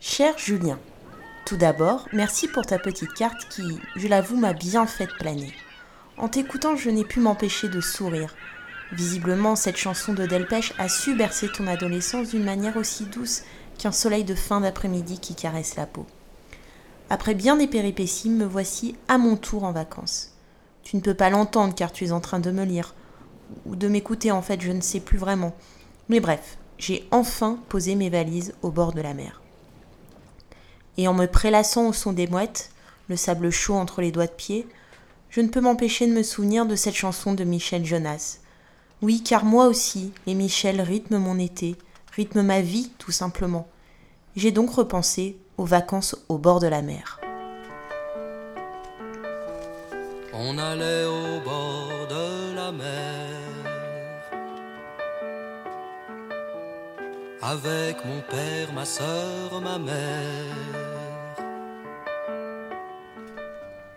Cher Julien, tout d'abord, merci pour ta petite carte qui, je l'avoue, m'a bien fait planer. En t'écoutant, je n'ai pu m'empêcher de sourire. Visiblement, cette chanson de Delpech a su bercer ton adolescence d'une manière aussi douce qu'un soleil de fin d'après-midi qui caresse la peau. Après bien des péripéties, me voici à mon tour en vacances. Tu ne peux pas l'entendre car tu es en train de me lire, ou de m'écouter en fait, je ne sais plus vraiment. Mais bref, j'ai enfin posé mes valises au bord de la mer. Et en me prélassant au son des mouettes, le sable chaud entre les doigts de pied, je ne peux m'empêcher de me souvenir de cette chanson de Michel Jonas. Oui, car moi aussi, les Michel rythment mon été, rythment ma vie tout simplement. J'ai donc repensé aux vacances au bord de la mer. Au bord de la mer avec mon père, ma soeur, ma mère.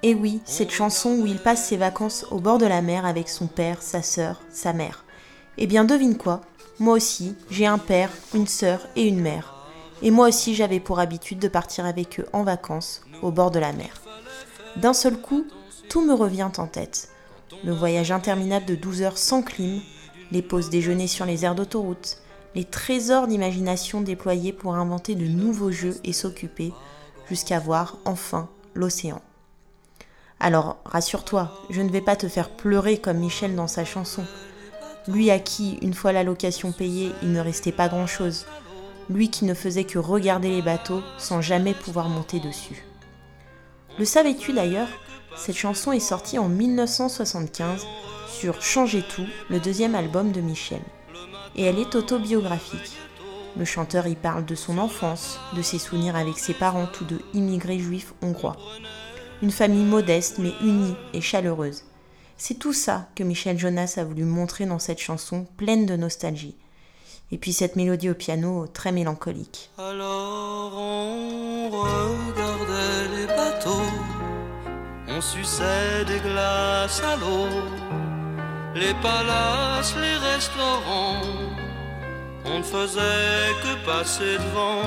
Et oui, cette chanson où il passe ses vacances au bord de la mer avec son père, sa sœur, sa mère. Eh bien, devine quoi? Moi aussi, j'ai un père, une sœur et une mère. Et moi aussi, j'avais pour habitude de partir avec eux en vacances au bord de la mer. D'un seul coup, tout me revient en tête. Le voyage interminable de 12 heures sans clim, les pauses déjeuner sur les aires d'autoroute, les trésors d'imagination déployés pour inventer de nouveaux jeux et s'occuper, jusqu'à voir enfin l'océan. Alors, rassure-toi, je ne vais pas te faire pleurer comme Michel dans sa chanson. Lui à qui, une fois la location payée, il ne restait pas grand-chose. Lui qui ne faisait que regarder les bateaux sans jamais pouvoir monter dessus. Le savais-tu d'ailleurs? Cette chanson est sortie en 1975 sur Changer tout, le deuxième album de Michel. Et elle est autobiographique. Le chanteur y parle de son enfance, de ses souvenirs avec ses parents tous deux immigrés juifs hongrois une famille modeste mais unie et chaleureuse. C'est tout ça que Michel Jonas a voulu montrer dans cette chanson pleine de nostalgie. Et puis cette mélodie au piano très mélancolique. Alors on regardait les bateaux, on suçait des glaces à l'eau, les palaces, les restaurants, on ne faisait que passer devant,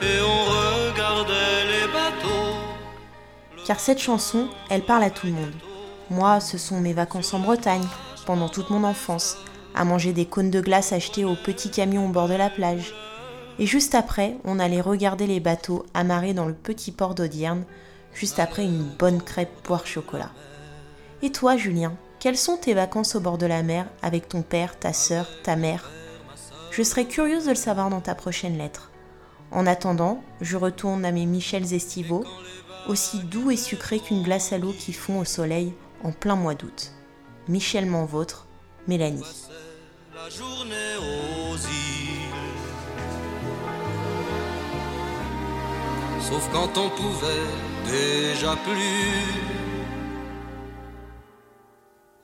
et on regardait les bateaux car cette chanson, elle parle à tout le monde. Moi, ce sont mes vacances en Bretagne, pendant toute mon enfance, à manger des cônes de glace achetés au petit camion au bord de la plage. Et juste après, on allait regarder les bateaux amarrés dans le petit port d'Audierne, juste après une bonne crêpe poire chocolat. Et toi, Julien, quelles sont tes vacances au bord de la mer avec ton père, ta sœur, ta mère? Je serais curieuse de le savoir dans ta prochaine lettre. En attendant, je retourne à mes Michels estivaux aussi doux et sucré qu'une glace à l'eau qui fond au soleil en plein mois d'août. Michel vôtre, Mélanie.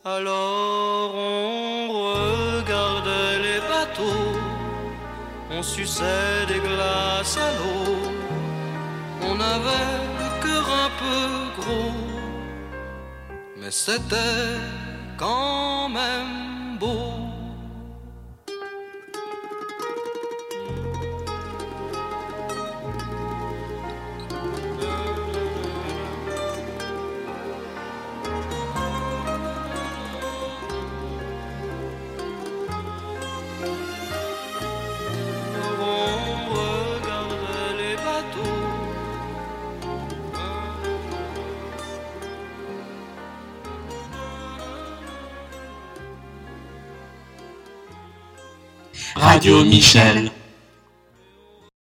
Alors on regardait les bateaux, on suçait des glaces à l'eau, on avait un peu gros, mais c'était quand même beau. Radio Michel.